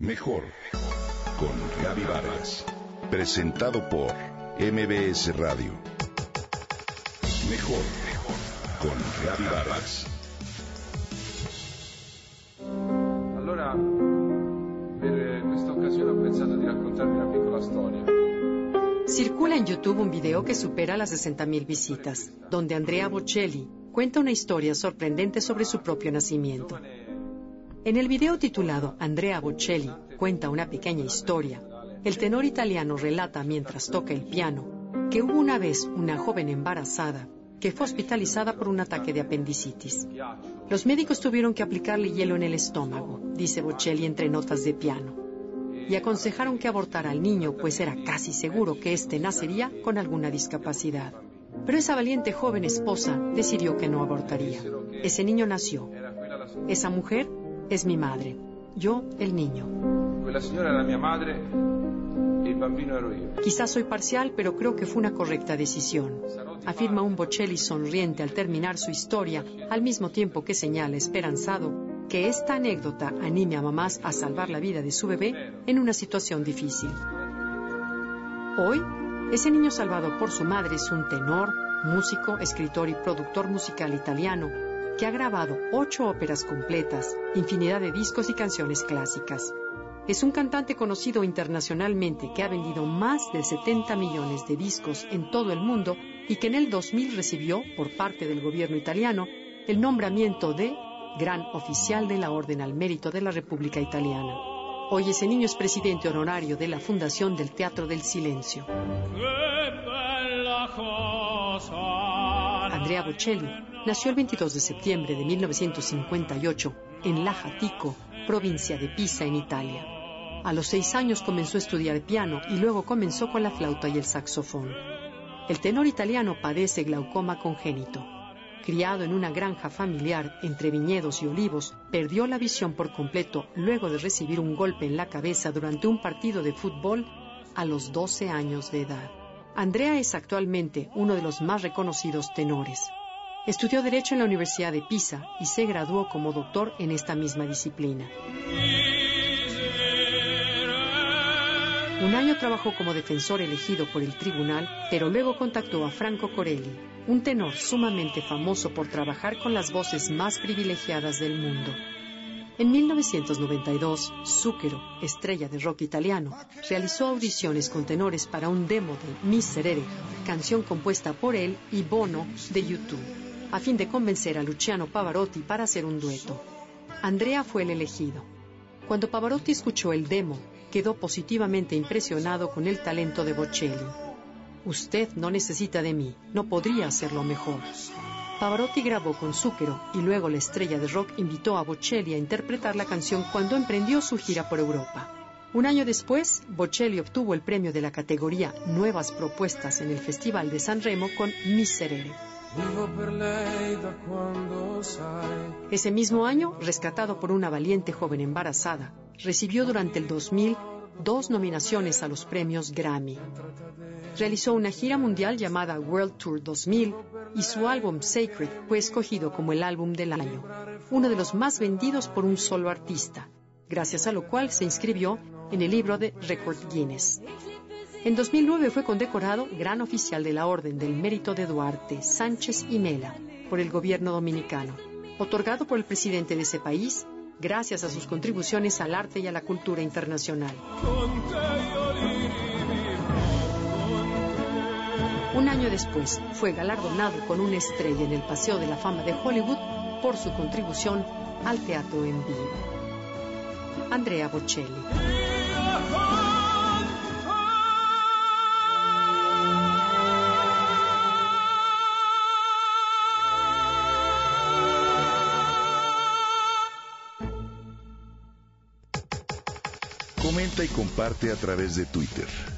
Mejor con Gaby Vargas. Presentado por MBS Radio. Mejor con Gaby Vargas. Allora, per questa occasione ho pensato di raccontarvi una piccola storia. Circula en YouTube un video que supera las 60.000 visitas, donde Andrea Bocelli cuenta una historia sorprendente sobre su propio nacimiento. En el video titulado Andrea Bocelli cuenta una pequeña historia, el tenor italiano relata mientras toca el piano que hubo una vez una joven embarazada que fue hospitalizada por un ataque de apendicitis. Los médicos tuvieron que aplicarle hielo en el estómago, dice Bocelli entre notas de piano, y aconsejaron que abortara al niño, pues era casi seguro que éste nacería con alguna discapacidad. Pero esa valiente joven esposa decidió que no abortaría. Ese niño nació. Esa mujer es mi madre. Yo, el niño. Quella signora era mia madre e il bambino ero io. Quizás soy parcial, pero creo que fue una correcta decisión. Afirma un Bocelli sonriente al terminar su historia, al mismo tiempo que señala esperanzado que esta anécdota anime a mamás a salvar la vida de su bebé en una situación difícil. Hoy, ese niño salvado por su madre es un tenor, músico, escritor y productor musical italiano que ha grabado ocho óperas completas, infinidad de discos y canciones clásicas. Es un cantante conocido internacionalmente que ha vendido más de 70 millones de discos en todo el mundo y que en el 2000 recibió, por parte del gobierno italiano, el nombramiento de Gran Oficial de la Orden al Mérito de la República Italiana. Hoy ese niño es presidente honorario de la Fundación del Teatro del Silencio. Andrea Bocelli nació el 22 de septiembre de 1958 en Lajatico, provincia de Pisa, en Italia. A los seis años comenzó a estudiar piano y luego comenzó con la flauta y el saxofón. El tenor italiano padece glaucoma congénito. Criado en una granja familiar entre viñedos y olivos, perdió la visión por completo luego de recibir un golpe en la cabeza durante un partido de fútbol a los 12 años de edad. Andrea es actualmente uno de los más reconocidos tenores. Estudió Derecho en la Universidad de Pisa y se graduó como doctor en esta misma disciplina. Un año trabajó como defensor elegido por el tribunal, pero luego contactó a Franco Corelli, un tenor sumamente famoso por trabajar con las voces más privilegiadas del mundo. En 1992, Zucchero, estrella de rock italiano, realizó audiciones con tenores para un demo de Miserere, canción compuesta por él y Bono de YouTube, a fin de convencer a Luciano Pavarotti para hacer un dueto. Andrea fue el elegido. Cuando Pavarotti escuchó el demo, quedó positivamente impresionado con el talento de Bocelli. Usted no necesita de mí, no podría hacerlo mejor. Pavarotti grabó con Zucchero y luego la estrella de rock invitó a Bocelli a interpretar la canción cuando emprendió su gira por Europa. Un año después, Bocelli obtuvo el premio de la categoría Nuevas Propuestas en el Festival de San Remo con Miserere. Ese mismo año, rescatado por una valiente joven embarazada, recibió durante el 2000 dos nominaciones a los premios Grammy. Realizó una gira mundial llamada World Tour 2000 y su álbum Sacred fue escogido como el álbum del año, uno de los más vendidos por un solo artista, gracias a lo cual se inscribió en el libro de Record Guinness. En 2009 fue condecorado Gran Oficial de la Orden del Mérito de Duarte, Sánchez y Mela por el gobierno dominicano, otorgado por el presidente de ese país gracias a sus contribuciones al arte y a la cultura internacional. Un año después fue galardonado con una estrella en el Paseo de la Fama de Hollywood por su contribución al teatro en vivo. Andrea Bocelli. Comenta y comparte a través de Twitter.